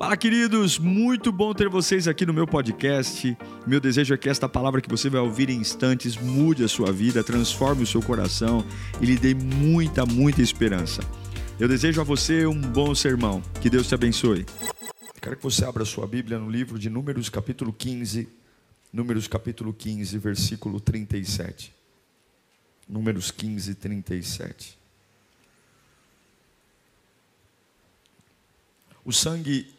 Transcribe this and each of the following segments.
Fala, queridos! Muito bom ter vocês aqui no meu podcast. Meu desejo é que esta palavra que você vai ouvir em instantes mude a sua vida, transforme o seu coração e lhe dê muita, muita esperança. Eu desejo a você um bom sermão. Que Deus te abençoe. Quero que você abra sua Bíblia no livro de Números, capítulo 15. Números, capítulo 15, versículo 37. Números 15, 37. O sangue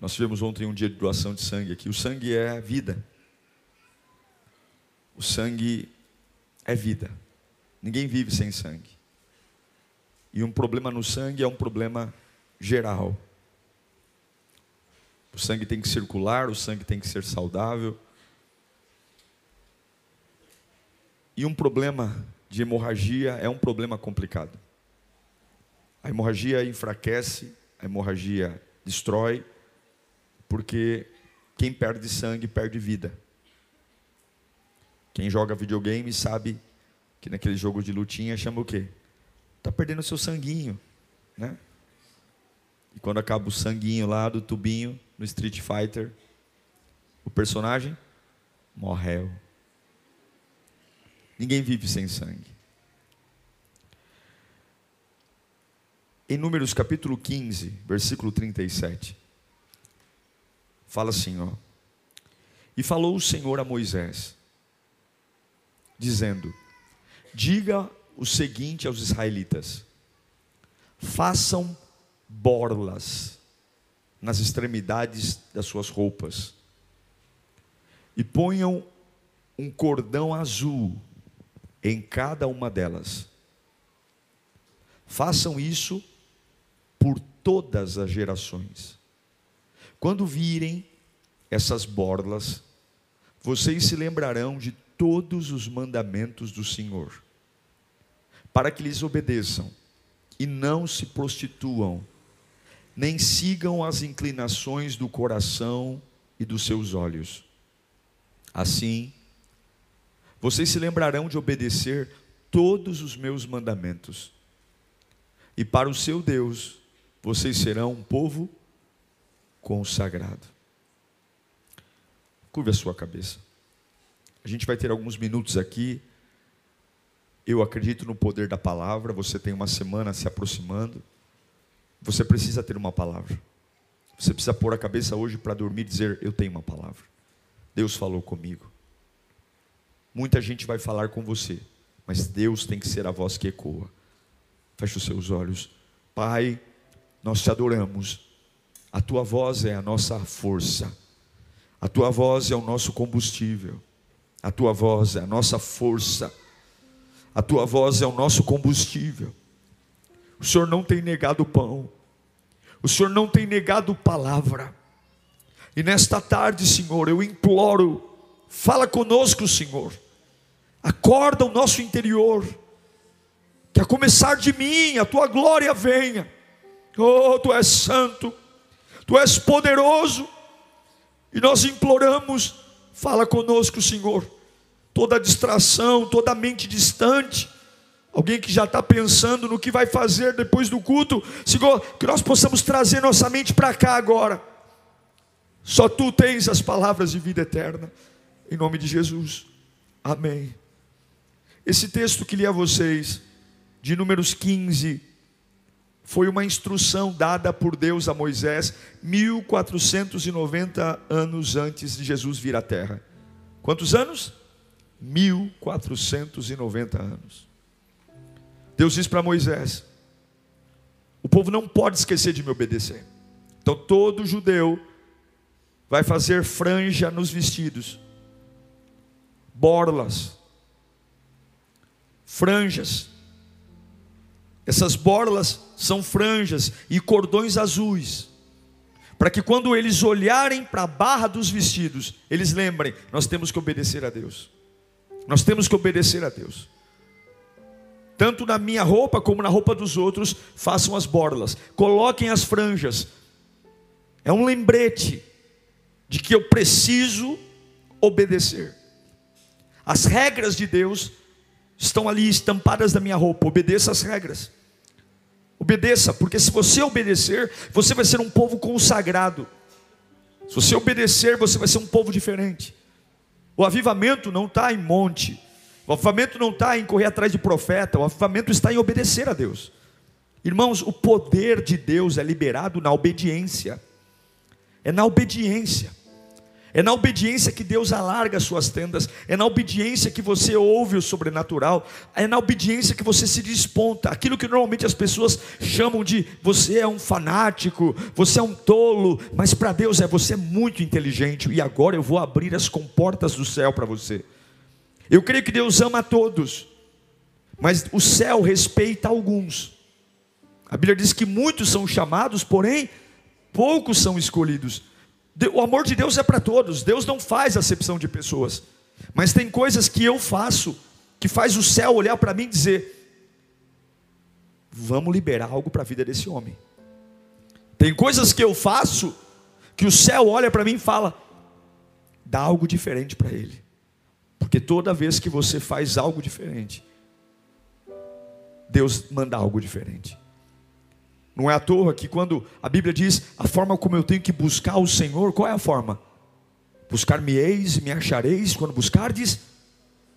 nós tivemos ontem um dia de doação de sangue aqui. O sangue é vida. O sangue é vida. Ninguém vive sem sangue. E um problema no sangue é um problema geral. O sangue tem que circular, o sangue tem que ser saudável. E um problema de hemorragia é um problema complicado. A hemorragia enfraquece, a hemorragia destrói, porque quem perde sangue perde vida. Quem joga videogame sabe que naquele jogo de lutinha chama o quê? Tá perdendo seu sanguinho, né? E quando acaba o sanguinho lá do tubinho no Street Fighter, o personagem morreu. Ninguém vive sem sangue. Em Números capítulo 15, versículo 37 fala assim, ó. E falou o Senhor a Moisés, dizendo: Diga o seguinte aos israelitas: Façam borlas nas extremidades das suas roupas e ponham um cordão azul em cada uma delas. Façam isso por todas as gerações. Quando virem essas borlas, vocês se lembrarão de todos os mandamentos do Senhor, para que lhes obedeçam e não se prostituam, nem sigam as inclinações do coração e dos seus olhos. Assim, vocês se lembrarão de obedecer todos os meus mandamentos, e para o seu Deus, vocês serão um povo consagrado. Curve a sua cabeça. A gente vai ter alguns minutos aqui. Eu acredito no poder da palavra. Você tem uma semana se aproximando. Você precisa ter uma palavra. Você precisa pôr a cabeça hoje para dormir e dizer: Eu tenho uma palavra. Deus falou comigo. Muita gente vai falar com você, mas Deus tem que ser a voz que ecoa. Feche os seus olhos. Pai, nós te adoramos a tua voz é a nossa força. A tua voz é o nosso combustível. A tua voz é a nossa força. A tua voz é o nosso combustível. O Senhor não tem negado pão. O Senhor não tem negado palavra. E nesta tarde, Senhor, eu imploro, fala conosco, Senhor. Acorda o nosso interior. Que a começar de mim, a tua glória venha. Oh, tu és santo. Tu és poderoso. E nós imploramos, fala conosco, Senhor. Toda distração, toda mente distante, alguém que já está pensando no que vai fazer depois do culto, Senhor, que nós possamos trazer nossa mente para cá agora. Só tu tens as palavras de vida eterna, em nome de Jesus. Amém. Esse texto que li a vocês, de Números 15, foi uma instrução dada por Deus a Moisés 1490 anos antes de Jesus vir à terra. Quantos anos? 1490 anos. Deus diz para Moisés: O povo não pode esquecer de me obedecer. Então todo judeu vai fazer franja nos vestidos, borlas, franjas, essas borlas são franjas e cordões azuis, para que quando eles olharem para a barra dos vestidos, eles lembrem: nós temos que obedecer a Deus. Nós temos que obedecer a Deus. Tanto na minha roupa como na roupa dos outros, façam as borlas, coloquem as franjas. É um lembrete de que eu preciso obedecer. As regras de Deus estão ali estampadas na minha roupa, obedeça as regras. Obedeça, porque se você obedecer, você vai ser um povo consagrado. Se você obedecer, você vai ser um povo diferente. O avivamento não está em monte, o avivamento não está em correr atrás de profeta, o avivamento está em obedecer a Deus. Irmãos, o poder de Deus é liberado na obediência, é na obediência. É na obediência que Deus alarga as suas tendas, é na obediência que você ouve o sobrenatural, é na obediência que você se desponta. Aquilo que normalmente as pessoas chamam de você é um fanático, você é um tolo, mas para Deus é você é muito inteligente e agora eu vou abrir as comportas do céu para você. Eu creio que Deus ama a todos, mas o céu respeita alguns. A Bíblia diz que muitos são chamados, porém poucos são escolhidos. O amor de Deus é para todos. Deus não faz acepção de pessoas. Mas tem coisas que eu faço que faz o céu olhar para mim e dizer: vamos liberar algo para a vida desse homem. Tem coisas que eu faço que o céu olha para mim e fala: dá algo diferente para ele. Porque toda vez que você faz algo diferente, Deus manda algo diferente. Não é à toa que quando a Bíblia diz a forma como eu tenho que buscar o Senhor, qual é a forma? Buscar-me-eis e me achareis quando buscardes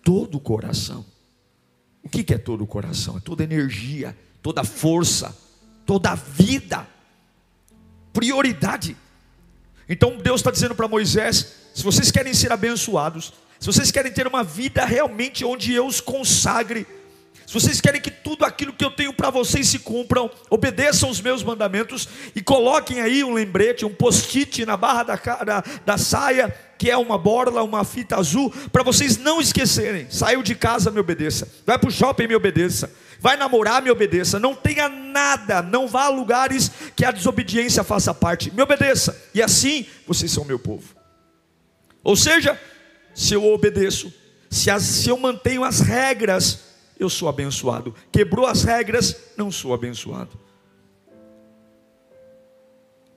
todo o coração. O que é todo o coração? É toda energia, toda força, toda vida, prioridade. Então Deus está dizendo para Moisés: se vocês querem ser abençoados, se vocês querem ter uma vida realmente onde eu os consagre, se vocês querem que tudo aquilo que eu tenho para vocês se cumpram, obedeçam os meus mandamentos e coloquem aí um lembrete, um post-it na barra da, da, da saia, que é uma borla, uma fita azul, para vocês não esquecerem. Saiu de casa, me obedeça. Vai para o shopping, me obedeça. Vai namorar, me obedeça. Não tenha nada, não vá a lugares que a desobediência faça parte. Me obedeça. E assim vocês são meu povo. Ou seja, se eu obedeço, se, as, se eu mantenho as regras eu sou abençoado. Quebrou as regras, não sou abençoado.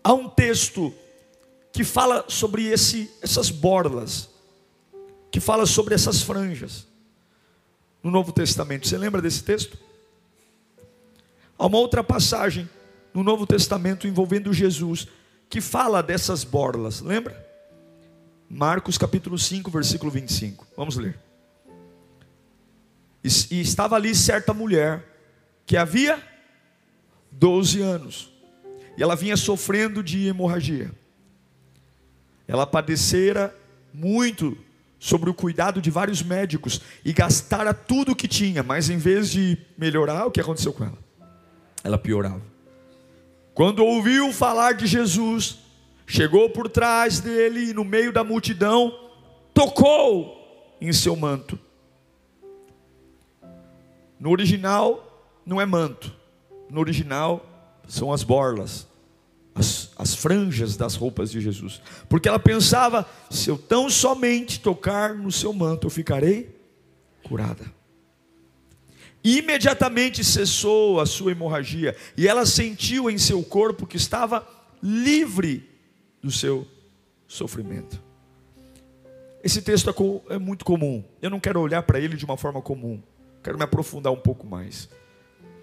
Há um texto que fala sobre esse, essas borlas, que fala sobre essas franjas, no Novo Testamento. Você lembra desse texto? Há uma outra passagem no Novo Testamento envolvendo Jesus, que fala dessas borlas, lembra? Marcos capítulo 5, versículo 25. Vamos ler. E, estava ali certa mulher que havia 12 anos. E ela vinha sofrendo de hemorragia. Ela padecera muito sobre o cuidado de vários médicos e gastara tudo o que tinha, mas em vez de melhorar, o que aconteceu com ela? Ela piorava. Quando ouviu falar de Jesus, chegou por trás dele e no meio da multidão, tocou em seu manto no original não é manto, no original são as borlas, as, as franjas das roupas de Jesus, porque ela pensava: se eu tão somente tocar no seu manto, eu ficarei curada. Imediatamente cessou a sua hemorragia e ela sentiu em seu corpo que estava livre do seu sofrimento. Esse texto é, é muito comum, eu não quero olhar para ele de uma forma comum. Quero me aprofundar um pouco mais.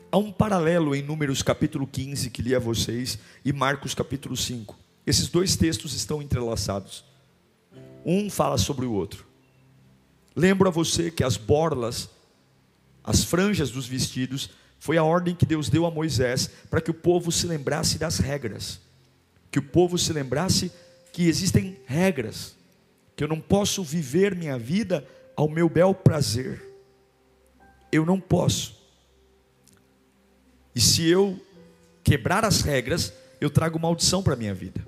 Há um paralelo em Números capítulo 15 que li a vocês e Marcos capítulo 5. Esses dois textos estão entrelaçados. Um fala sobre o outro. Lembro a você que as borlas, as franjas dos vestidos, foi a ordem que Deus deu a Moisés para que o povo se lembrasse das regras. Que o povo se lembrasse que existem regras. Que eu não posso viver minha vida ao meu bel prazer eu não posso. E se eu quebrar as regras, eu trago maldição para a minha vida.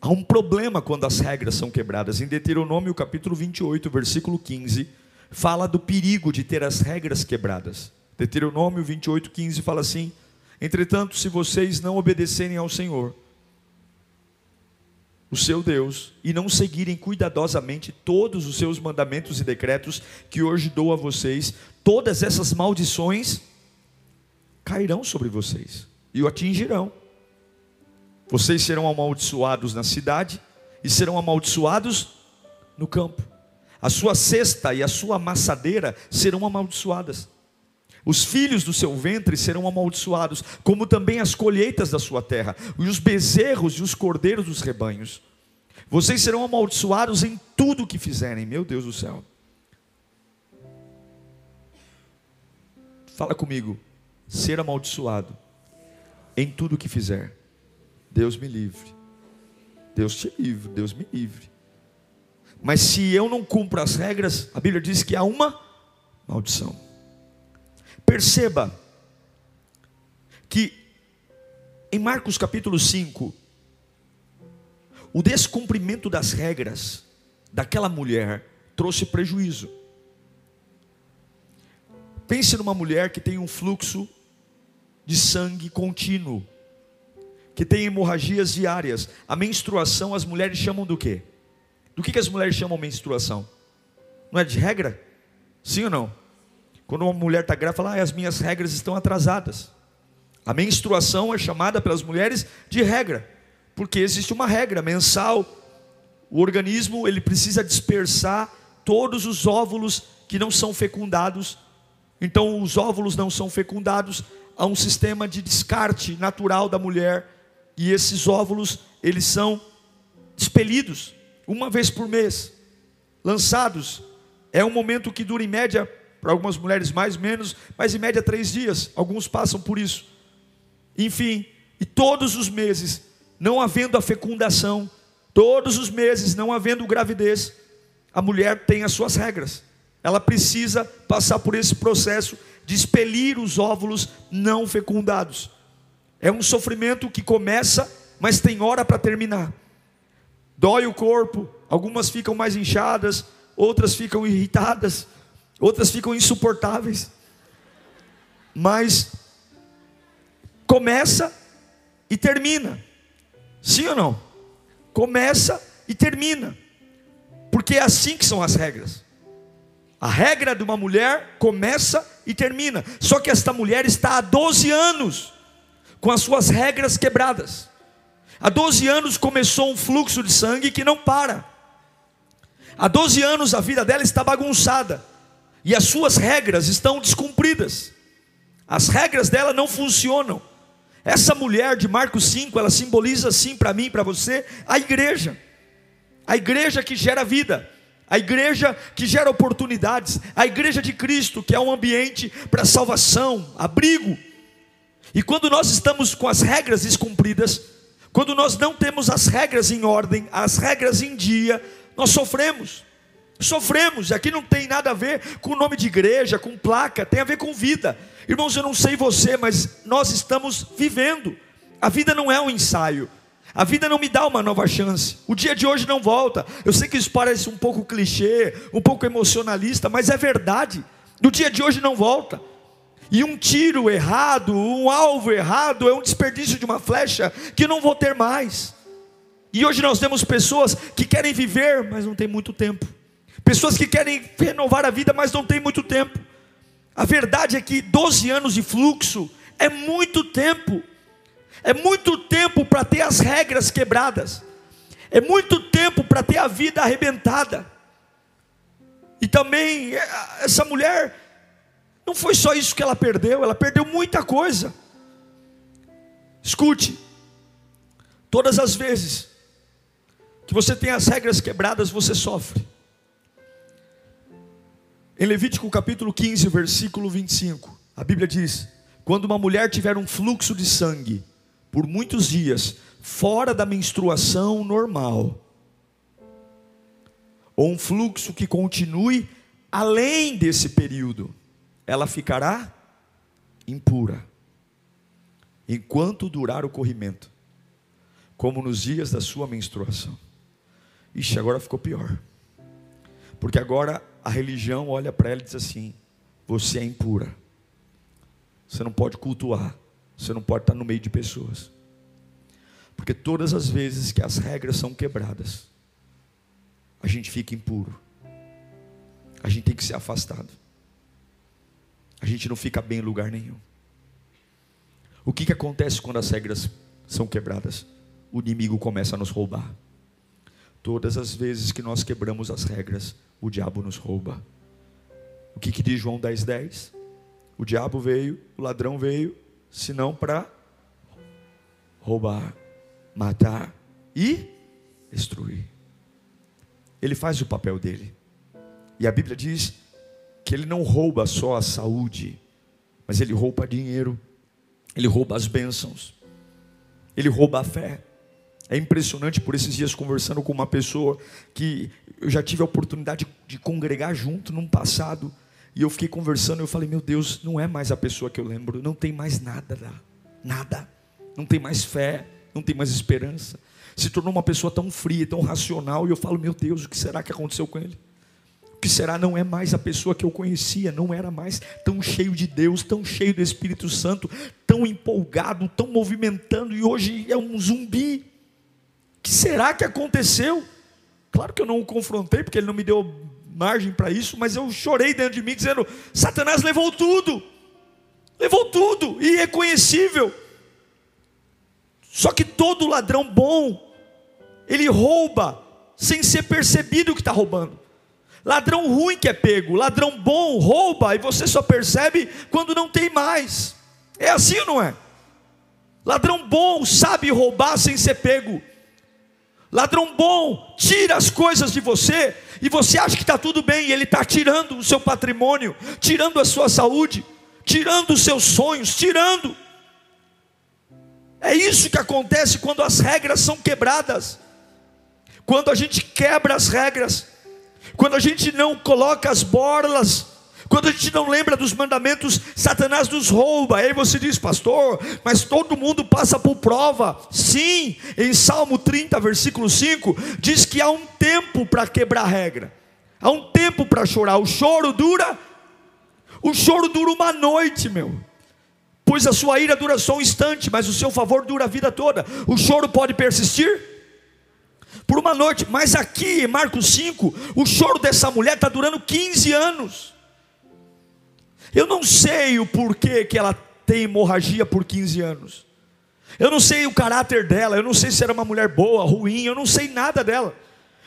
Há um problema quando as regras são quebradas. Em Deuteronômio capítulo 28, versículo 15, fala do perigo de ter as regras quebradas. Deuteronômio 28, 15 fala assim: Entretanto, se vocês não obedecerem ao Senhor, o seu Deus e não seguirem cuidadosamente todos os seus mandamentos e decretos que hoje dou a vocês, todas essas maldições cairão sobre vocês e o atingirão. Vocês serão amaldiçoados na cidade e serão amaldiçoados no campo. A sua cesta e a sua amassadeira serão amaldiçoadas. Os filhos do seu ventre serão amaldiçoados, como também as colheitas da sua terra, e os bezerros e os cordeiros dos rebanhos. Vocês serão amaldiçoados em tudo o que fizerem, meu Deus do céu. Fala comigo, ser amaldiçoado em tudo o que fizer. Deus me livre. Deus te livre, Deus me livre. Mas se eu não cumpro as regras, a Bíblia diz que há uma maldição. Perceba que em Marcos capítulo 5, o descumprimento das regras daquela mulher trouxe prejuízo. Pense numa mulher que tem um fluxo de sangue contínuo, que tem hemorragias diárias. A menstruação as mulheres chamam do quê? Do que, que as mulheres chamam menstruação? Não é de regra? Sim ou não? Quando uma mulher está grávida, fala, ah, as minhas regras estão atrasadas. A menstruação é chamada pelas mulheres de regra, porque existe uma regra mensal. O organismo ele precisa dispersar todos os óvulos que não são fecundados. Então, os óvulos não são fecundados, há um sistema de descarte natural da mulher e esses óvulos eles são expelidos uma vez por mês, lançados. É um momento que dura em média para algumas mulheres mais menos, mas em média três dias. Alguns passam por isso. Enfim, e todos os meses, não havendo a fecundação, todos os meses, não havendo gravidez, a mulher tem as suas regras. Ela precisa passar por esse processo de expelir os óvulos não fecundados. É um sofrimento que começa, mas tem hora para terminar. Dói o corpo, algumas ficam mais inchadas, outras ficam irritadas, outras ficam insuportáveis. Mas começa e termina. Sim ou não? Começa e termina. Porque é assim que são as regras. A regra de uma mulher começa e termina. Só que esta mulher está há 12 anos com as suas regras quebradas. Há 12 anos começou um fluxo de sangue que não para. Há 12 anos a vida dela está bagunçada e as suas regras estão descumpridas. As regras dela não funcionam. Essa mulher de Marcos 5, ela simboliza sim para mim, para você, a igreja. A igreja que gera vida, a igreja que gera oportunidades, a igreja de Cristo, que é um ambiente para salvação, abrigo. E quando nós estamos com as regras descumpridas, quando nós não temos as regras em ordem, as regras em dia, nós sofremos. Sofremos, aqui não tem nada a ver com o nome de igreja, com placa, tem a ver com vida. Irmãos, eu não sei você, mas nós estamos vivendo. A vida não é um ensaio. A vida não me dá uma nova chance. O dia de hoje não volta. Eu sei que isso parece um pouco clichê, um pouco emocionalista, mas é verdade. O dia de hoje não volta. E um tiro errado, um alvo errado, é um desperdício de uma flecha que não vou ter mais. E hoje nós temos pessoas que querem viver, mas não tem muito tempo. Pessoas que querem renovar a vida, mas não tem muito tempo. A verdade é que 12 anos de fluxo é muito tempo. É muito tempo para ter as regras quebradas. É muito tempo para ter a vida arrebentada. E também é, essa mulher não foi só isso que ela perdeu, ela perdeu muita coisa. Escute, todas as vezes que você tem as regras quebradas, você sofre. Em Levítico capítulo 15, versículo 25, a Bíblia diz: Quando uma mulher tiver um fluxo de sangue por muitos dias, fora da menstruação normal, ou um fluxo que continue além desse período, ela ficará impura, enquanto durar o corrimento, como nos dias da sua menstruação. Ixi, agora ficou pior, porque agora a religião olha para ela e diz assim: você é impura. Você não pode cultuar. Você não pode estar no meio de pessoas. Porque todas as vezes que as regras são quebradas, a gente fica impuro. A gente tem que ser afastado. A gente não fica bem em lugar nenhum. O que, que acontece quando as regras são quebradas? O inimigo começa a nos roubar. Todas as vezes que nós quebramos as regras, o diabo nos rouba. O que, que diz João 10,10? 10? O diabo veio, o ladrão veio, senão para roubar, matar e destruir. Ele faz o papel dele. E a Bíblia diz que ele não rouba só a saúde, mas ele rouba dinheiro, ele rouba as bênçãos, ele rouba a fé. É impressionante por esses dias conversando com uma pessoa que eu já tive a oportunidade de, congregar junto num passado, e eu fiquei conversando, e eu falei, meu Deus, não é mais a pessoa que eu lembro, não tem mais nada nada, não tem mais fé, não tem mais esperança. Se tornou uma pessoa tão fria, tão racional, e eu falo, meu Deus, o que será que aconteceu com ele? O que será não é mais a pessoa que eu conhecia, não era mais tão cheio de Deus, tão cheio do Espírito Santo, tão empolgado, tão movimentando, e hoje é um zumbi. Que será que aconteceu? Claro que eu não o confrontei, porque ele não me deu margem para isso, mas eu chorei dentro de mim, dizendo: Satanás levou tudo, levou tudo, irreconhecível. Só que todo ladrão bom, ele rouba sem ser percebido que está roubando. Ladrão ruim que é pego, ladrão bom rouba e você só percebe quando não tem mais. É assim ou não é? Ladrão bom sabe roubar sem ser pego. Ladrão bom tira as coisas de você e você acha que está tudo bem, e ele está tirando o seu patrimônio, tirando a sua saúde, tirando os seus sonhos, tirando. É isso que acontece quando as regras são quebradas, quando a gente quebra as regras, quando a gente não coloca as borlas, quando a gente não lembra dos mandamentos, Satanás nos rouba. Aí você diz, pastor, mas todo mundo passa por prova. Sim, em Salmo 30, versículo 5, diz que há um tempo para quebrar a regra, há um tempo para chorar. O choro dura, o choro dura uma noite, meu. Pois a sua ira dura só um instante, mas o seu favor dura a vida toda. O choro pode persistir por uma noite, mas aqui em Marcos 5, o choro dessa mulher está durando 15 anos. Eu não sei o porquê que ela tem hemorragia por 15 anos. Eu não sei o caráter dela, eu não sei se era uma mulher boa, ruim, eu não sei nada dela.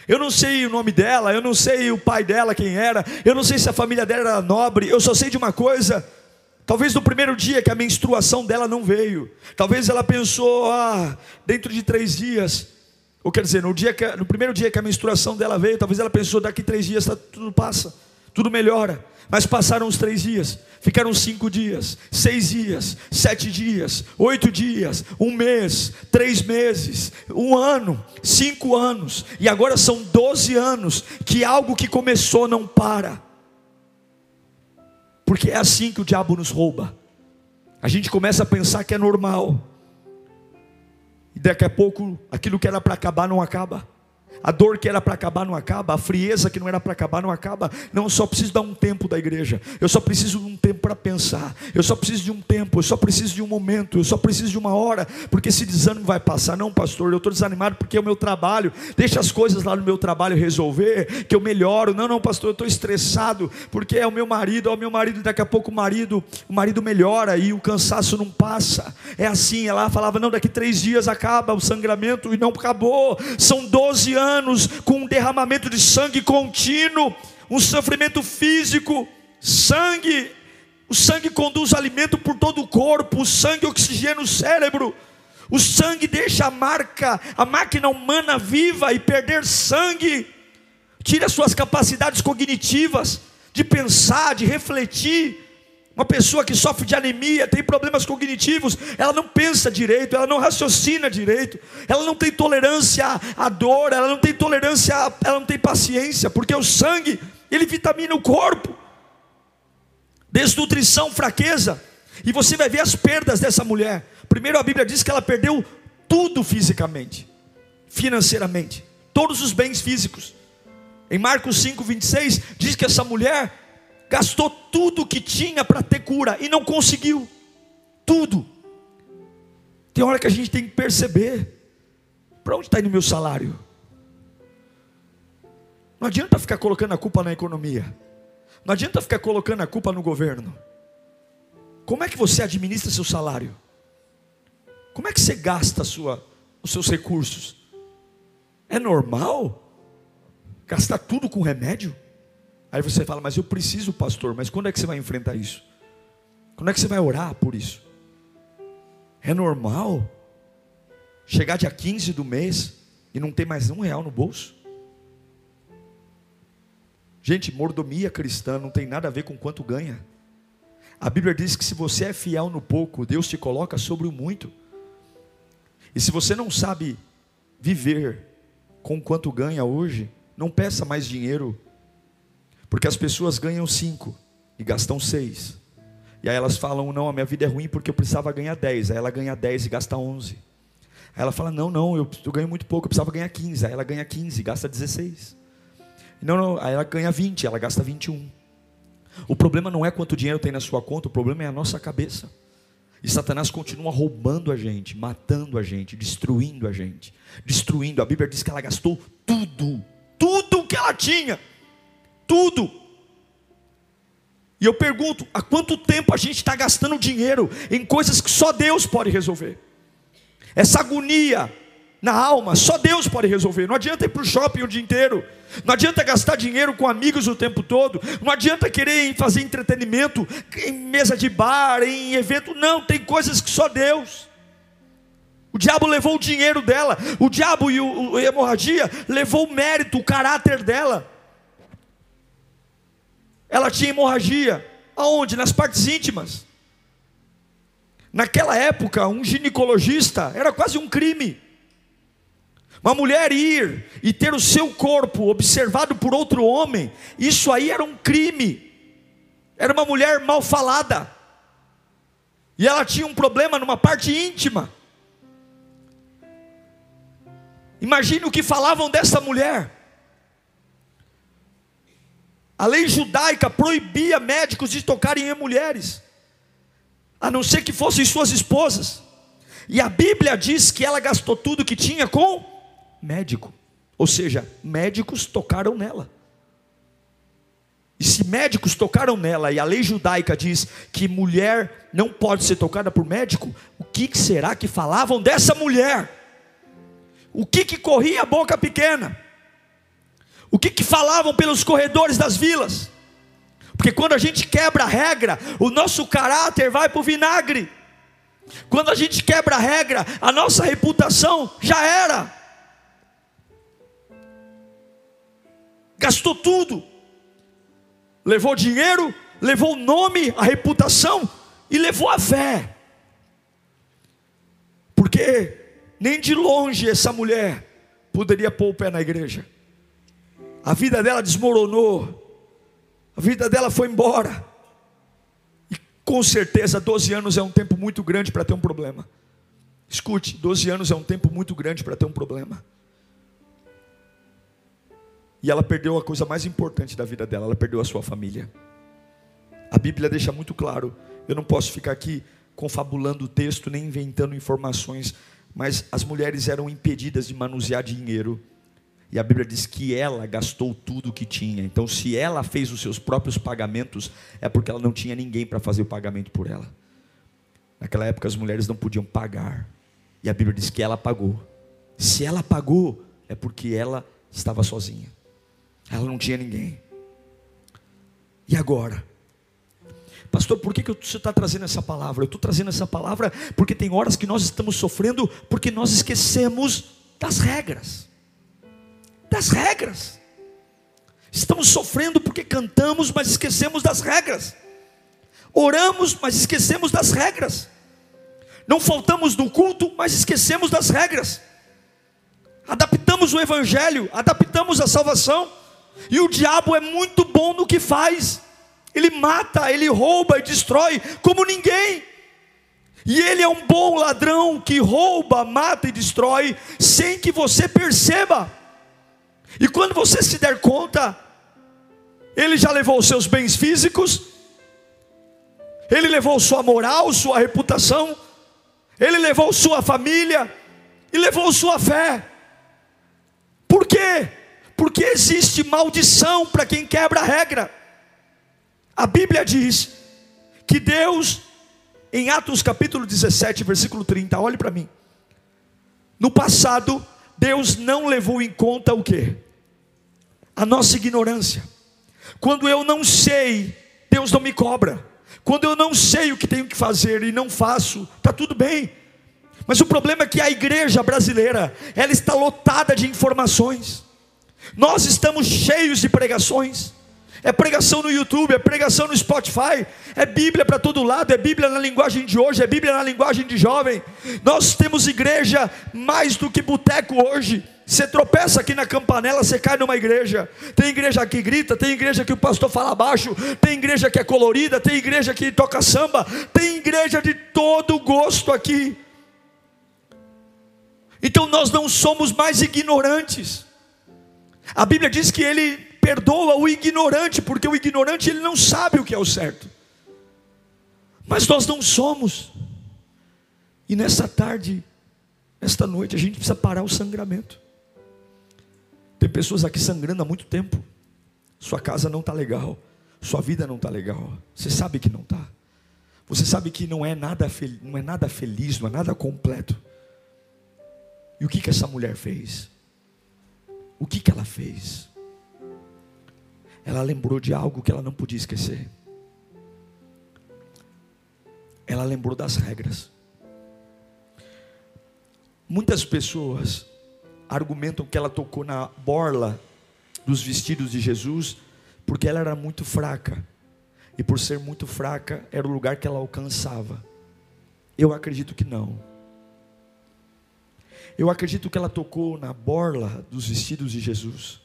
Eu não sei o nome dela, eu não sei o pai dela quem era, eu não sei se a família dela era nobre, eu só sei de uma coisa. Talvez no primeiro dia que a menstruação dela não veio, talvez ela pensou, ah, dentro de três dias, ou quer dizer, no, dia que, no primeiro dia que a menstruação dela veio, talvez ela pensou, daqui três dias tá, tudo passa, tudo melhora. Mas passaram os três dias, ficaram cinco dias, seis dias, sete dias, oito dias, um mês, três meses, um ano, cinco anos, e agora são doze anos que algo que começou não para, porque é assim que o diabo nos rouba. A gente começa a pensar que é normal, e daqui a pouco aquilo que era para acabar não acaba. A dor que era para acabar não acaba, a frieza que não era para acabar não acaba. Não, eu só preciso dar um tempo da igreja. Eu só preciso de um tempo para pensar. Eu só preciso de um tempo, eu só preciso de um momento, eu só preciso de uma hora, porque esse desânimo vai passar. Não, pastor, eu estou desanimado porque é o meu trabalho. Deixa as coisas lá no meu trabalho resolver, que eu melhoro. Não, não, pastor, eu estou estressado porque é o meu marido, é o meu marido, daqui a pouco o marido, o marido melhora e o cansaço não passa. É assim, ela falava, não, daqui três dias acaba o sangramento e não acabou. São 12 anos anos com um derramamento de sangue contínuo, um sofrimento físico, sangue, o sangue conduz alimento por todo o corpo, o sangue oxigena o cérebro, o sangue deixa a marca, a máquina humana viva e perder sangue, tira suas capacidades cognitivas de pensar, de refletir, uma pessoa que sofre de anemia, tem problemas cognitivos, ela não pensa direito, ela não raciocina direito, ela não tem tolerância à dor, ela não tem tolerância, ela não tem paciência, porque o sangue, ele vitamina o corpo. Desnutrição, fraqueza. E você vai ver as perdas dessa mulher. Primeiro a Bíblia diz que ela perdeu tudo fisicamente, financeiramente, todos os bens físicos. Em Marcos 5, 26, diz que essa mulher gastou tudo que tinha para ter cura e não conseguiu. Tudo. Tem hora que a gente tem que perceber: para onde está indo meu salário? Não adianta ficar colocando a culpa na economia. Não adianta ficar colocando a culpa no governo. Como é que você administra seu salário? Como é que você gasta sua, os seus recursos? É normal gastar tudo com remédio? Aí você fala, mas eu preciso, pastor, mas quando é que você vai enfrentar isso? Quando é que você vai orar por isso? É normal chegar dia 15 do mês e não ter mais um real no bolso? Gente, mordomia cristã não tem nada a ver com quanto ganha. A Bíblia diz que se você é fiel no pouco, Deus te coloca sobre o muito. E se você não sabe viver com quanto ganha hoje, não peça mais dinheiro, porque as pessoas ganham cinco e gastam seis. E aí elas falam: Não, a minha vida é ruim porque eu precisava ganhar dez. Aí ela ganha dez e gasta onze. Aí ela fala: Não, não, eu, eu ganho muito pouco, eu precisava ganhar quinze. Aí ela ganha quinze e gasta dezesseis. Não, não, aí ela ganha vinte, ela gasta vinte e um. O problema não é quanto dinheiro tem na sua conta, o problema é a nossa cabeça. E Satanás continua roubando a gente, matando a gente, destruindo a gente, destruindo. A Bíblia diz que ela gastou tudo, tudo que ela tinha, tudo. E eu pergunto: há quanto tempo a gente está gastando dinheiro em coisas que só Deus pode resolver? Essa agonia na alma, só Deus pode resolver. Não adianta ir para o shopping o dia inteiro, não adianta gastar dinheiro com amigos o tempo todo, não adianta querer fazer entretenimento em mesa de bar, em evento. Não, tem coisas que só Deus. O diabo levou o dinheiro dela, o diabo e a hemorragia levou o mérito, o caráter dela. Ela tinha hemorragia, aonde? Nas partes íntimas. Naquela época, um ginecologista era quase um crime. Uma mulher ir e ter o seu corpo observado por outro homem, isso aí era um crime. Era uma mulher mal falada. E ela tinha um problema numa parte íntima. Imagine o que falavam dessa mulher. A lei judaica proibia médicos de tocarem em mulheres, a não ser que fossem suas esposas. E a Bíblia diz que ela gastou tudo que tinha com médico. Ou seja, médicos tocaram nela. E se médicos tocaram nela e a lei judaica diz que mulher não pode ser tocada por médico, o que será que falavam dessa mulher? O que, que corria a boca pequena? O que, que falavam pelos corredores das vilas? Porque quando a gente quebra a regra, o nosso caráter vai para o vinagre. Quando a gente quebra a regra, a nossa reputação já era. gastou tudo, levou dinheiro, levou o nome, a reputação e levou a fé, porque nem de longe essa mulher poderia pôr o pé na igreja, a vida dela desmoronou, a vida dela foi embora, e com certeza 12 anos é um tempo muito grande para ter um problema. Escute, 12 anos é um tempo muito grande para ter um problema. E ela perdeu a coisa mais importante da vida dela, ela perdeu a sua família. A Bíblia deixa muito claro, eu não posso ficar aqui confabulando o texto, nem inventando informações, mas as mulheres eram impedidas de manusear dinheiro. E a Bíblia diz que ela gastou tudo o que tinha. Então, se ela fez os seus próprios pagamentos, é porque ela não tinha ninguém para fazer o pagamento por ela. Naquela época, as mulheres não podiam pagar. E a Bíblia diz que ela pagou. Se ela pagou, é porque ela estava sozinha. Ela não tinha ninguém. E agora? Pastor, por que, que você está trazendo essa palavra? Eu estou trazendo essa palavra porque tem horas que nós estamos sofrendo porque nós esquecemos das regras. Das regras. Estamos sofrendo porque cantamos, mas esquecemos das regras. Oramos, mas esquecemos das regras. Não faltamos no culto, mas esquecemos das regras. Adaptamos o evangelho, adaptamos a salvação e o diabo é muito bom no que faz. Ele mata, ele rouba e destrói como ninguém. E ele é um bom ladrão que rouba, mata e destrói sem que você perceba. E quando você se der conta, ele já levou os seus bens físicos, ele levou sua moral, sua reputação, ele levou sua família e levou sua fé. Por quê? porque existe maldição para quem quebra a regra. A Bíblia diz que Deus, em Atos capítulo 17, versículo 30, olhe para mim. No passado, Deus não levou em conta o que? A nossa ignorância. Quando eu não sei, Deus não me cobra. Quando eu não sei o que tenho que fazer e não faço, está tudo bem. Mas o problema é que a igreja brasileira, ela está lotada de informações. Nós estamos cheios de pregações. É pregação no YouTube, é pregação no Spotify, é Bíblia para todo lado, é Bíblia na linguagem de hoje, é Bíblia na linguagem de jovem. Nós temos igreja mais do que boteco hoje. Você tropeça aqui na campanela, você cai numa igreja. Tem igreja que grita, tem igreja que o pastor fala baixo, tem igreja que é colorida, tem igreja que toca samba, tem igreja de todo gosto aqui. Então nós não somos mais ignorantes. A Bíblia diz que ele perdoa o ignorante, porque o ignorante ele não sabe o que é o certo. Mas nós não somos. E nessa tarde, esta noite, a gente precisa parar o sangramento. Tem pessoas aqui sangrando há muito tempo. Sua casa não está legal. Sua vida não está legal. Você sabe que não está. Você sabe que não é nada, não é nada feliz, não é nada completo. E o que, que essa mulher fez? O que, que ela fez? Ela lembrou de algo que ela não podia esquecer. Ela lembrou das regras. Muitas pessoas argumentam que ela tocou na borla dos vestidos de Jesus porque ela era muito fraca. E por ser muito fraca, era o lugar que ela alcançava. Eu acredito que não. Eu acredito que ela tocou na borla dos vestidos de Jesus,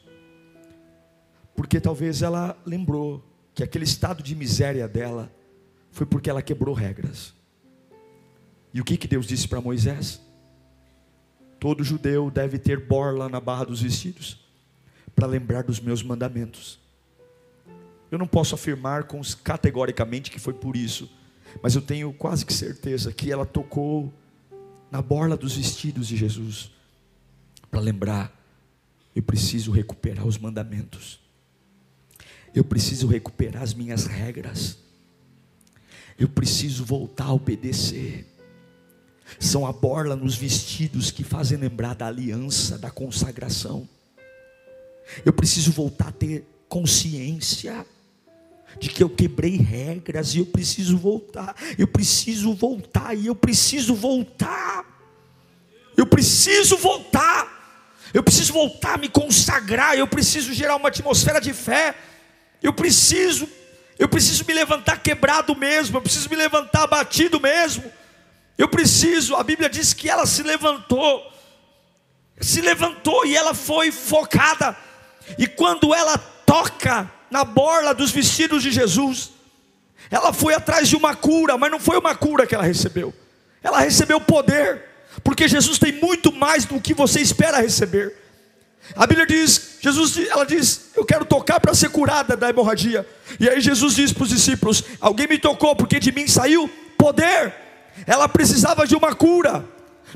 porque talvez ela lembrou que aquele estado de miséria dela foi porque ela quebrou regras. E o que, que Deus disse para Moisés? Todo judeu deve ter borla na barra dos vestidos, para lembrar dos meus mandamentos. Eu não posso afirmar categoricamente que foi por isso, mas eu tenho quase que certeza que ela tocou na borla dos vestidos de Jesus, para lembrar: eu preciso recuperar os mandamentos, eu preciso recuperar as minhas regras, eu preciso voltar a obedecer. São a borla nos vestidos que fazem lembrar da aliança, da consagração. Eu preciso voltar a ter consciência de que eu quebrei regras e eu preciso voltar, eu preciso voltar e eu preciso voltar. Eu preciso voltar. Eu preciso voltar a me consagrar, eu preciso gerar uma atmosfera de fé. Eu preciso, eu preciso me levantar quebrado mesmo, eu preciso me levantar abatido mesmo. Eu preciso, a Bíblia diz que ela se levantou, se levantou e ela foi focada. E quando ela toca na borla dos vestidos de Jesus. Ela foi atrás de uma cura, mas não foi uma cura que ela recebeu. Ela recebeu poder, porque Jesus tem muito mais do que você espera receber. A Bíblia diz, Jesus, ela diz, eu quero tocar para ser curada da hemorragia. E aí Jesus diz para os discípulos: alguém me tocou porque de mim saiu poder. Ela precisava de uma cura.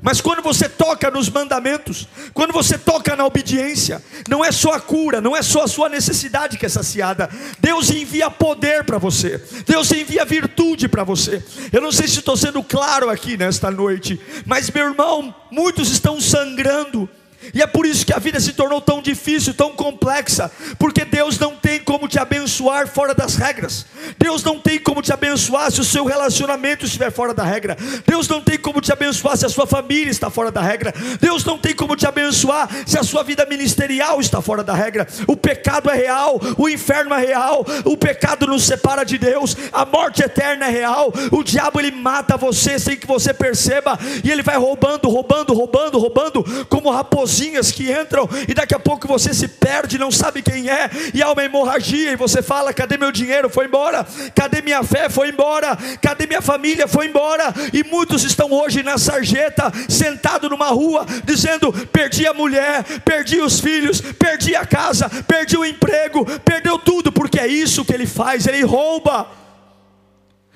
Mas quando você toca nos mandamentos, quando você toca na obediência, não é só a cura, não é só a sua necessidade que é saciada. Deus envia poder para você, Deus envia virtude para você. Eu não sei se estou sendo claro aqui nesta noite, mas meu irmão, muitos estão sangrando e é por isso que a vida se tornou tão difícil, tão complexa, porque Deus não tem como te abençoar fora das regras. Deus não tem como te abençoar se o seu relacionamento estiver fora da regra. Deus não tem como te abençoar se a sua família está fora da regra. Deus não tem como te abençoar se a sua vida ministerial está fora da regra. O pecado é real, o inferno é real, o pecado nos separa de Deus, a morte eterna é real. O diabo ele mata você sem que você perceba e ele vai roubando, roubando, roubando, roubando como raposinho que entram e daqui a pouco você se perde, não sabe quem é, e há uma hemorragia, e você fala: cadê meu dinheiro? Foi embora, cadê minha fé? Foi embora, cadê minha família? Foi embora, e muitos estão hoje na sarjeta, sentado numa rua, dizendo: perdi a mulher, perdi os filhos, perdi a casa, perdi o emprego, perdeu tudo, porque é isso que ele faz, ele rouba.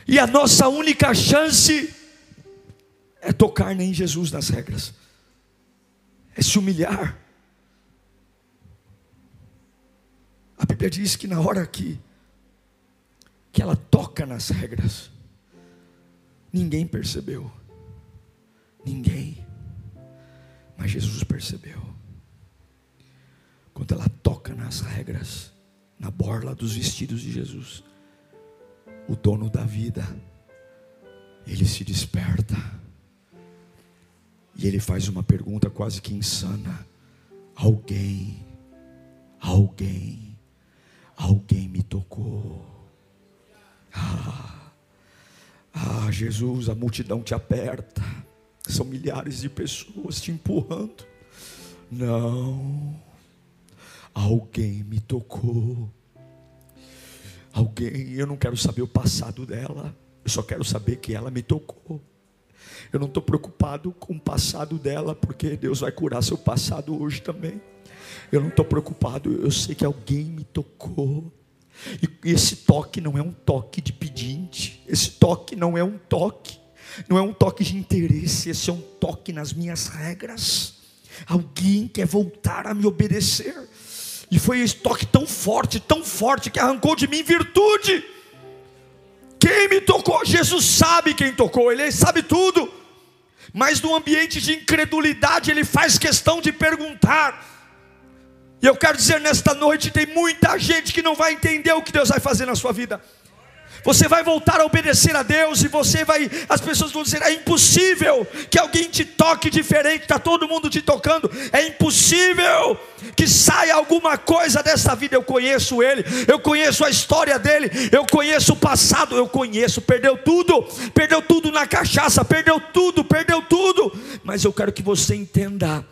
E a nossa única chance é tocar em Jesus nas regras é se humilhar. A Bíblia diz que na hora que, que ela toca nas regras, ninguém percebeu. Ninguém. Mas Jesus percebeu. Quando ela toca nas regras, na borla dos vestidos de Jesus, o dono da vida, ele se desperta e ele faz uma pergunta quase que insana: Alguém, alguém, alguém me tocou. Ah, ah, Jesus, a multidão te aperta, são milhares de pessoas te empurrando. Não, alguém me tocou. Alguém, eu não quero saber o passado dela, eu só quero saber que ela me tocou. Eu não estou preocupado com o passado dela, porque Deus vai curar seu passado hoje também. Eu não estou preocupado, eu sei que alguém me tocou. E esse toque não é um toque de pedinte, esse toque não é um toque, não é um toque de interesse, esse é um toque nas minhas regras. Alguém quer voltar a me obedecer. E foi esse toque tão forte, tão forte, que arrancou de mim virtude. Quem me tocou? Jesus sabe quem tocou, Ele sabe tudo. Mas no ambiente de incredulidade, Ele faz questão de perguntar. E eu quero dizer nesta noite: tem muita gente que não vai entender o que Deus vai fazer na sua vida. Você vai voltar a obedecer a Deus e você vai, as pessoas vão dizer: é impossível que alguém te toque diferente, está todo mundo te tocando, é impossível que saia alguma coisa dessa vida. Eu conheço ele, eu conheço a história dele, eu conheço o passado, eu conheço, perdeu tudo, perdeu tudo na cachaça, perdeu tudo, perdeu tudo, mas eu quero que você entenda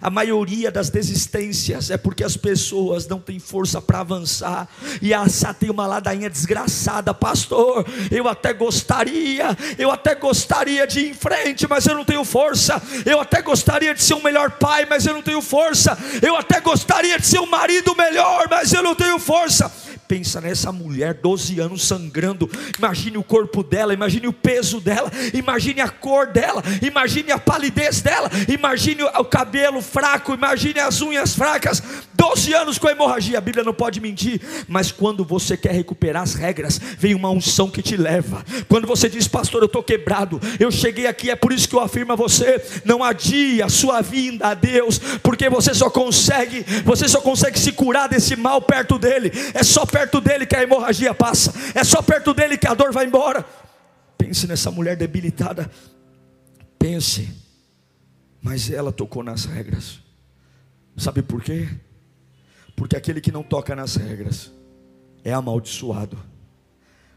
a maioria das desistências é porque as pessoas não têm força para avançar. E a Sá tem uma ladainha desgraçada, pastor. Eu até gostaria, eu até gostaria de ir em frente, mas eu não tenho força. Eu até gostaria de ser um melhor pai, mas eu não tenho força. Eu até gostaria de ser um marido melhor, mas eu não tenho força. Pensa nessa mulher, 12 anos sangrando. Imagine o corpo dela, imagine o peso dela, imagine a cor dela, imagine a palidez dela, imagine o cabelo fraco, imagine as unhas fracas. 12 anos com hemorragia, a Bíblia não pode mentir, mas quando você quer recuperar as regras, vem uma unção que te leva. Quando você diz, pastor, eu estou quebrado, eu cheguei aqui, é por isso que eu afirmo a você: não adie a sua vinda a Deus, porque você só consegue, você só consegue se curar desse mal perto dele, é só perto dele que a hemorragia passa, é só perto dele que a dor vai embora. Pense nessa mulher debilitada, pense, mas ela tocou nas regras, sabe por quê? Porque aquele que não toca nas regras é amaldiçoado,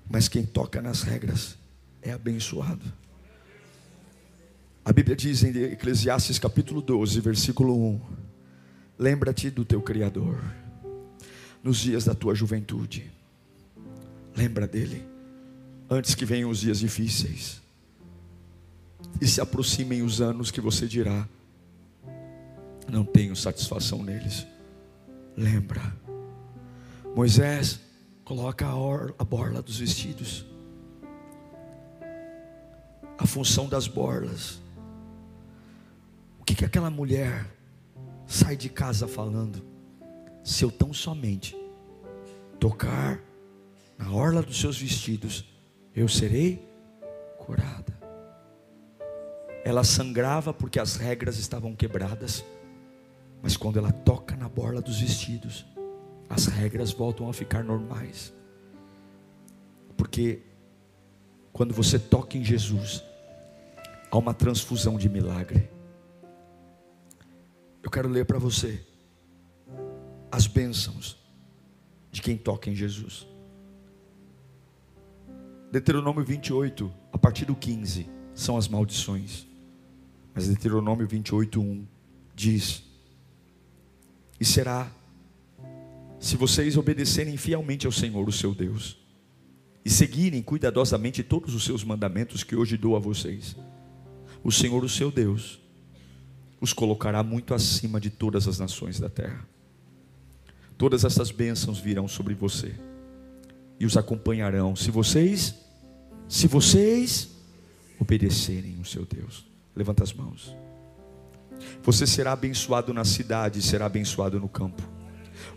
mas quem toca nas regras é abençoado. A Bíblia diz em Eclesiastes capítulo 12, versículo 1: Lembra-te do teu Criador nos dias da tua juventude. Lembra dele, antes que venham os dias difíceis e se aproximem os anos que você dirá: não tenho satisfação neles. Lembra, Moisés coloca a, or, a borla dos vestidos, a função das borlas. O que, que aquela mulher sai de casa falando? Se eu tão somente tocar na orla dos seus vestidos, eu serei curada. Ela sangrava porque as regras estavam quebradas, mas quando ela toca na borla dos vestidos, as regras voltam a ficar normais. Porque quando você toca em Jesus, há uma transfusão de milagre. Eu quero ler para você as bênçãos de quem toca em Jesus. Deuteronômio 28, a partir do 15, são as maldições. Mas Deuteronômio 28, 1 diz: E será, se vocês obedecerem fielmente ao Senhor, o seu Deus, e seguirem cuidadosamente todos os seus mandamentos que hoje dou a vocês, o Senhor, o seu Deus, os colocará muito acima de todas as nações da terra todas essas bênçãos virão sobre você e os acompanharão se vocês se vocês obedecerem o seu Deus. Levanta as mãos. Você será abençoado na cidade, será abençoado no campo.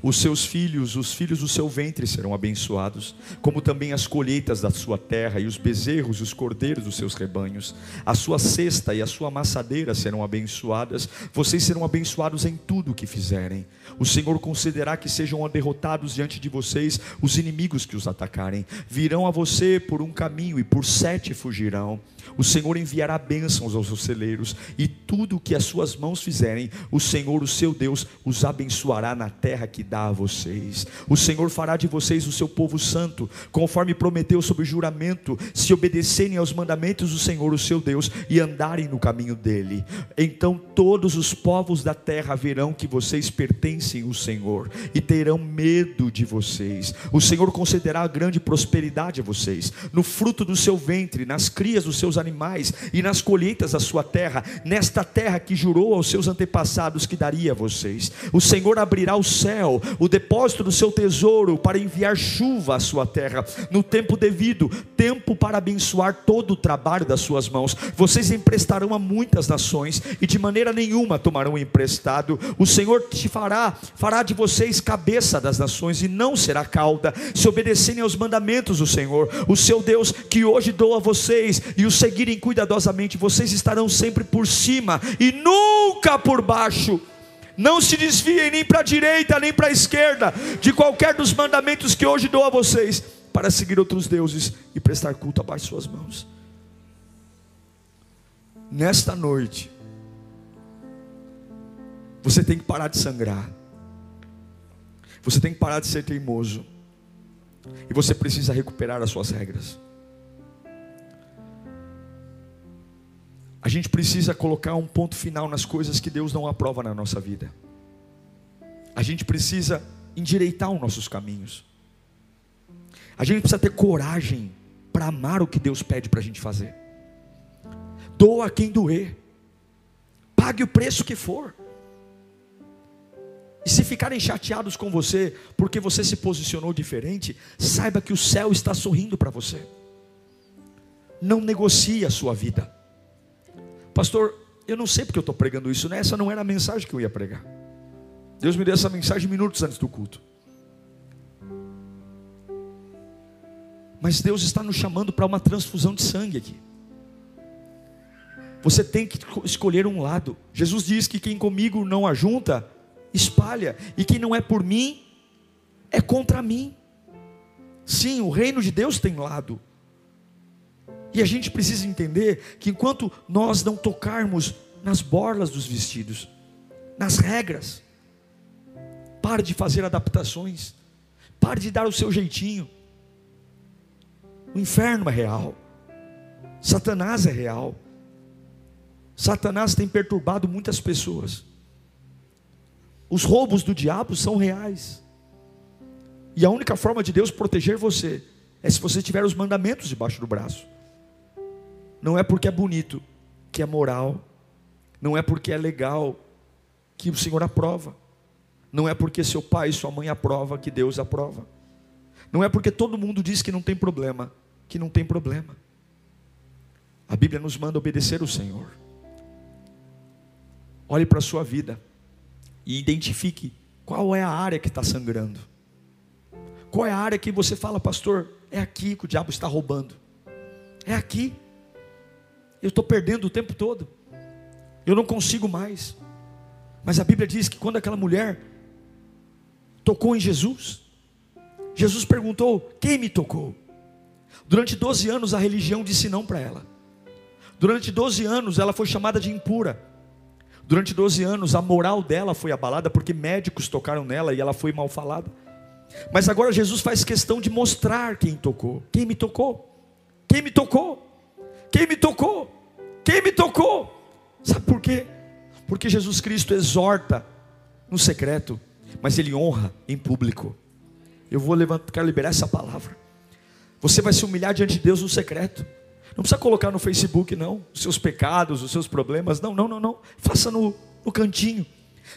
Os seus filhos, os filhos do seu ventre serão abençoados, como também as colheitas da sua terra e os bezerros e os cordeiros dos seus rebanhos. A sua cesta e a sua amassadeira serão abençoadas. Vocês serão abençoados em tudo o que fizerem. O Senhor concederá que sejam derrotados diante de vocês os inimigos que os atacarem. Virão a você por um caminho e por sete fugirão. O Senhor enviará bênçãos aos seus celeiros, e tudo o que as suas mãos fizerem, o Senhor, o seu Deus, os abençoará na terra que dá a vocês. O Senhor fará de vocês o seu povo santo, conforme prometeu sob juramento, se obedecerem aos mandamentos do Senhor, o seu Deus, e andarem no caminho dele. Então todos os povos da terra verão que vocês pertencem ao Senhor, e terão medo de vocês. O Senhor concederá grande prosperidade a vocês, no fruto do seu ventre, nas crias dos seus animais e nas colheitas da sua terra, nesta terra que jurou aos seus antepassados que daria a vocês. O Senhor abrirá o céu, o depósito do seu tesouro, para enviar chuva à sua terra, no tempo devido, tempo para abençoar todo o trabalho das suas mãos. Vocês emprestarão a muitas nações e de maneira nenhuma tomarão emprestado. O Senhor te fará, fará de vocês cabeça das nações e não será cauda, se obedecerem aos mandamentos do Senhor, o seu Deus que hoje dou a vocês e os seguirem cuidadosamente, vocês estarão sempre por cima e nunca por baixo. Não se desviem nem para a direita nem para a esquerda de qualquer dos mandamentos que hoje dou a vocês, para seguir outros deuses e prestar culto abaixo de suas mãos. Nesta noite, você tem que parar de sangrar. Você tem que parar de ser teimoso. E você precisa recuperar as suas regras. A gente precisa colocar um ponto final nas coisas que Deus não aprova na nossa vida. A gente precisa endireitar os nossos caminhos. A gente precisa ter coragem para amar o que Deus pede para a gente fazer. Doa quem doer. Pague o preço que for. E se ficarem chateados com você porque você se posicionou diferente, saiba que o céu está sorrindo para você. Não negocie a sua vida. Pastor, eu não sei porque eu estou pregando isso, né? essa não era a mensagem que eu ia pregar. Deus me deu essa mensagem minutos antes do culto. Mas Deus está nos chamando para uma transfusão de sangue aqui. Você tem que escolher um lado. Jesus diz que quem comigo não ajunta, espalha. E quem não é por mim, é contra mim. Sim, o reino de Deus tem lado. E a gente precisa entender que enquanto nós não tocarmos nas borlas dos vestidos, nas regras, pare de fazer adaptações, pare de dar o seu jeitinho. O inferno é real, Satanás é real. Satanás tem perturbado muitas pessoas. Os roubos do diabo são reais. E a única forma de Deus proteger você é se você tiver os mandamentos debaixo do braço. Não é porque é bonito que é moral, não é porque é legal que o Senhor aprova, não é porque seu pai e sua mãe aprova que Deus aprova, não é porque todo mundo diz que não tem problema, que não tem problema. A Bíblia nos manda obedecer o Senhor. Olhe para a sua vida e identifique qual é a área que está sangrando. Qual é a área que você fala, pastor? É aqui que o diabo está roubando. É aqui. Eu estou perdendo o tempo todo. Eu não consigo mais. Mas a Bíblia diz que quando aquela mulher tocou em Jesus, Jesus perguntou: Quem me tocou? Durante 12 anos a religião disse não para ela. Durante 12 anos ela foi chamada de impura. Durante 12 anos a moral dela foi abalada porque médicos tocaram nela e ela foi mal falada. Mas agora Jesus faz questão de mostrar quem tocou. Quem me tocou? Quem me tocou? Quem me tocou? Quem me tocou? Sabe por quê? Porque Jesus Cristo exorta no secreto, mas ele honra em público. Eu vou levantar, quero liberar essa palavra. Você vai se humilhar diante de Deus no secreto. Não precisa colocar no Facebook, não, os seus pecados, os seus problemas. Não, não, não, não. Faça no, no cantinho.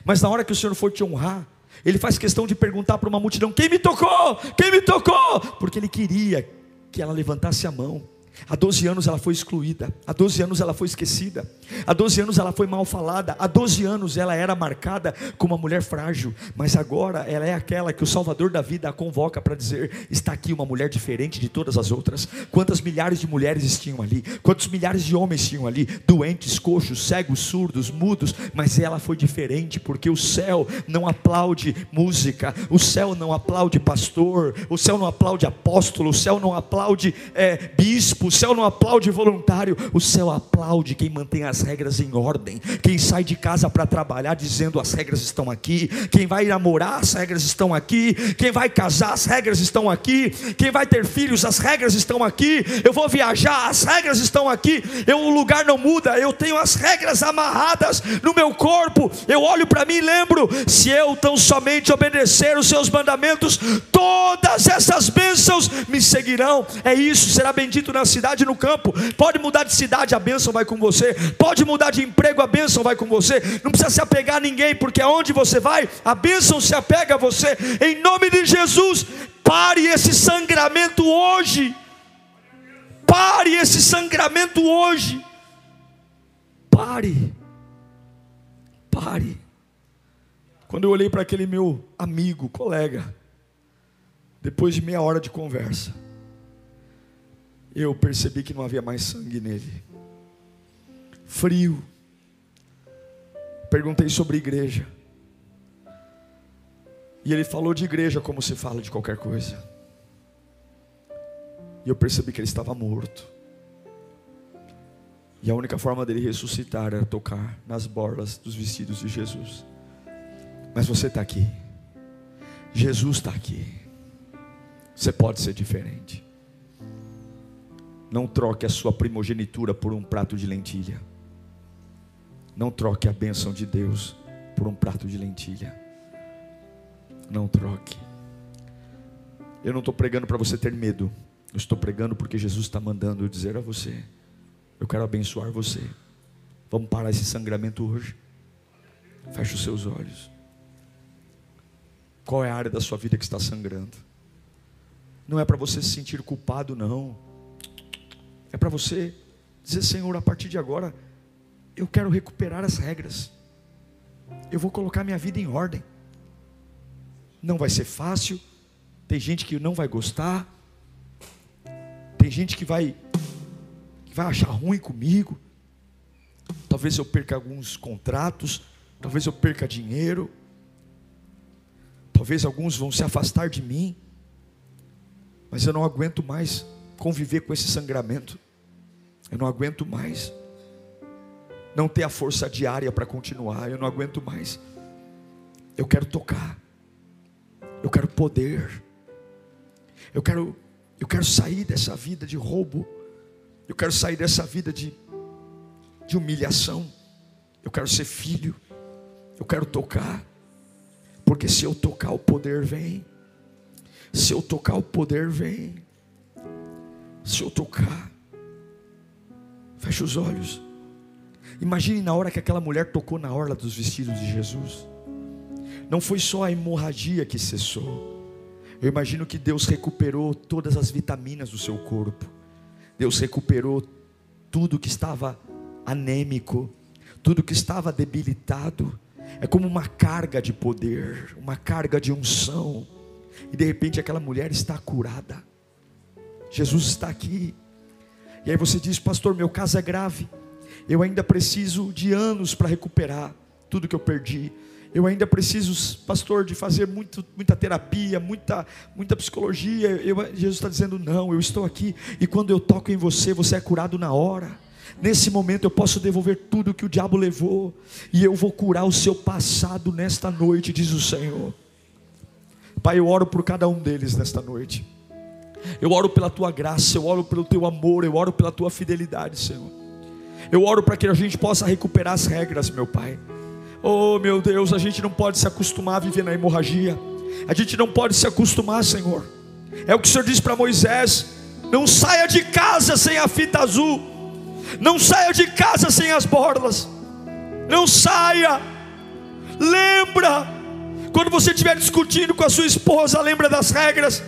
Mas na hora que o Senhor for te honrar, Ele faz questão de perguntar para uma multidão: quem me tocou? Quem me tocou? Porque Ele queria que ela levantasse a mão Há 12 anos ela foi excluída, há 12 anos ela foi esquecida, há 12 anos ela foi mal falada, há 12 anos ela era marcada como uma mulher frágil, mas agora ela é aquela que o Salvador da vida a convoca para dizer: está aqui uma mulher diferente de todas as outras. Quantas milhares de mulheres tinham ali, quantos milhares de homens tinham ali, doentes, coxos, cegos, surdos, mudos, mas ela foi diferente, porque o céu não aplaude música, o céu não aplaude pastor, o céu não aplaude apóstolo, o céu não aplaude é, bispo, céu não aplaude voluntário, o céu aplaude quem mantém as regras em ordem, quem sai de casa para trabalhar dizendo as regras estão aqui, quem vai namorar, as regras estão aqui, quem vai casar, as regras estão aqui, quem vai ter filhos, as regras estão aqui, eu vou viajar, as regras estão aqui, eu, o lugar não muda, eu tenho as regras amarradas no meu corpo, eu olho para mim e lembro, se eu tão somente obedecer os seus mandamentos, todas essas bênçãos me seguirão, é isso, será bendito na cidade no campo. Pode mudar de cidade, a bênção vai com você. Pode mudar de emprego, a bênção vai com você. Não precisa se apegar a ninguém, porque aonde você vai, a bênção se apega a você. Em nome de Jesus, pare esse sangramento hoje. Pare esse sangramento hoje. Pare. Pare. Quando eu olhei para aquele meu amigo, colega, depois de meia hora de conversa, eu percebi que não havia mais sangue nele. Frio. Perguntei sobre igreja. E ele falou de igreja como se fala de qualquer coisa. E eu percebi que ele estava morto. E a única forma dele ressuscitar era tocar nas borlas dos vestidos de Jesus. Mas você está aqui. Jesus está aqui. Você pode ser diferente. Não troque a sua primogenitura por um prato de lentilha. Não troque a bênção de Deus por um prato de lentilha. Não troque. Eu não estou pregando para você ter medo. Eu estou pregando porque Jesus está mandando eu dizer a você: Eu quero abençoar você. Vamos parar esse sangramento hoje. Feche os seus olhos. Qual é a área da sua vida que está sangrando? Não é para você se sentir culpado, não. É para você dizer, Senhor, a partir de agora, eu quero recuperar as regras. Eu vou colocar minha vida em ordem. Não vai ser fácil. Tem gente que não vai gostar. Tem gente que vai que vai achar ruim comigo. Talvez eu perca alguns contratos, talvez eu perca dinheiro. Talvez alguns vão se afastar de mim. Mas eu não aguento mais conviver com esse sangramento. Eu não aguento mais. Não ter a força diária para continuar. Eu não aguento mais. Eu quero tocar. Eu quero poder. Eu quero eu quero sair dessa vida de roubo. Eu quero sair dessa vida de de humilhação. Eu quero ser filho. Eu quero tocar. Porque se eu tocar o poder vem. Se eu tocar o poder vem. Se eu tocar Feche os olhos. Imagine na hora que aquela mulher tocou na orla dos vestidos de Jesus. Não foi só a hemorragia que cessou. Eu imagino que Deus recuperou todas as vitaminas do seu corpo. Deus recuperou tudo que estava anêmico, tudo que estava debilitado. É como uma carga de poder, uma carga de unção. E de repente aquela mulher está curada. Jesus está aqui. E aí você diz, pastor, meu caso é grave. Eu ainda preciso de anos para recuperar tudo que eu perdi. Eu ainda preciso, pastor, de fazer muito, muita terapia, muita, muita psicologia. Eu, Jesus está dizendo, não, eu estou aqui. E quando eu toco em você, você é curado na hora. Nesse momento eu posso devolver tudo que o diabo levou. E eu vou curar o seu passado nesta noite, diz o Senhor. Pai, eu oro por cada um deles nesta noite. Eu oro pela tua graça, eu oro pelo teu amor, eu oro pela tua fidelidade, Senhor. Eu oro para que a gente possa recuperar as regras, meu Pai. Oh, meu Deus, a gente não pode se acostumar a viver na hemorragia. A gente não pode se acostumar, Senhor. É o que o Senhor disse para Moisés: não saia de casa sem a fita azul. Não saia de casa sem as borlas. Não saia. Lembra. Quando você estiver discutindo com a sua esposa, lembra das regras.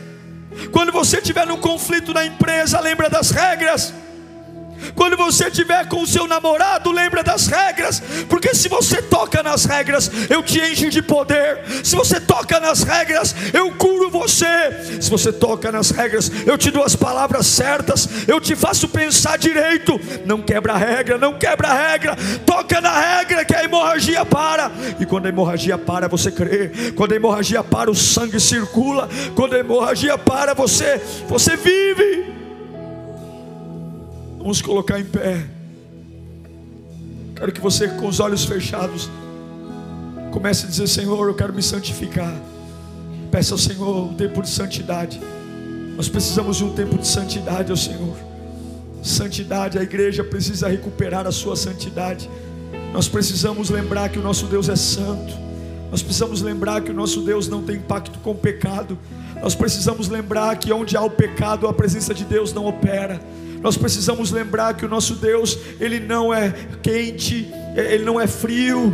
Quando você tiver num conflito na empresa, lembra das regras. Quando você estiver com o seu namorado, lembra das regras, porque se você toca nas regras, eu te encho de poder. Se você toca nas regras, eu curo você. Se você toca nas regras, eu te dou as palavras certas, eu te faço pensar direito. Não quebra a regra, não quebra a regra. Toca na regra que a hemorragia para. E quando a hemorragia para, você crê. Quando a hemorragia para, o sangue circula. Quando a hemorragia para, você você vive. Vamos colocar em pé. Quero que você, com os olhos fechados, comece a dizer: Senhor, eu quero me santificar. Peça ao Senhor um tempo de santidade. Nós precisamos de um tempo de santidade ao Senhor. Santidade, a igreja precisa recuperar a sua santidade. Nós precisamos lembrar que o nosso Deus é santo. Nós precisamos lembrar que o nosso Deus não tem pacto com o pecado. Nós precisamos lembrar que onde há o pecado, a presença de Deus não opera. Nós precisamos lembrar que o nosso Deus, ele não é quente, ele não é frio,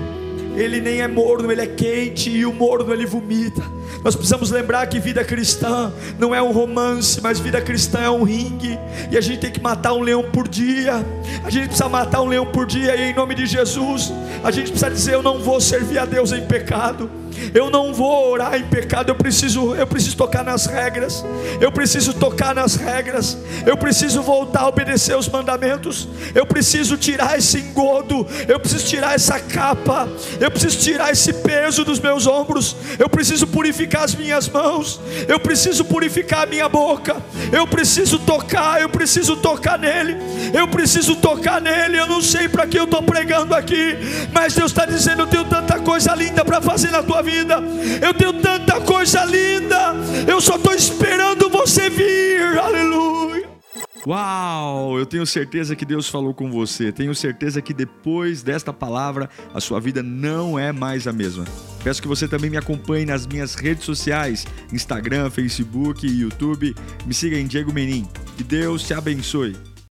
ele nem é morno, ele é quente e o morno ele vomita. Nós precisamos lembrar que vida cristã não é um romance, mas vida cristã é um ringue. E a gente tem que matar um leão por dia. A gente precisa matar um leão por dia e em nome de Jesus, a gente precisa dizer eu não vou servir a Deus em pecado. Eu não vou orar em pecado, eu preciso, eu preciso tocar nas regras. Eu preciso tocar nas regras. Eu preciso voltar a obedecer os mandamentos. Eu preciso tirar esse engodo. Eu preciso tirar essa capa. Eu preciso tirar esse peso dos meus ombros. Eu preciso purificar as minhas mãos. Eu preciso purificar a minha boca. Eu preciso tocar, eu preciso tocar nele. Eu preciso tocar nele. Eu não sei para que eu estou pregando aqui, mas Deus está dizendo: eu tenho tanta coisa linda para fazer na tua vida. Eu tenho tanta coisa linda. Eu só estou esperando você vir. Aleluia. Uau! Eu tenho certeza que Deus falou com você. Tenho certeza que depois desta palavra a sua vida não é mais a mesma. Peço que você também me acompanhe nas minhas redes sociais: Instagram, Facebook YouTube. Me siga em Diego Menin. Que Deus te abençoe.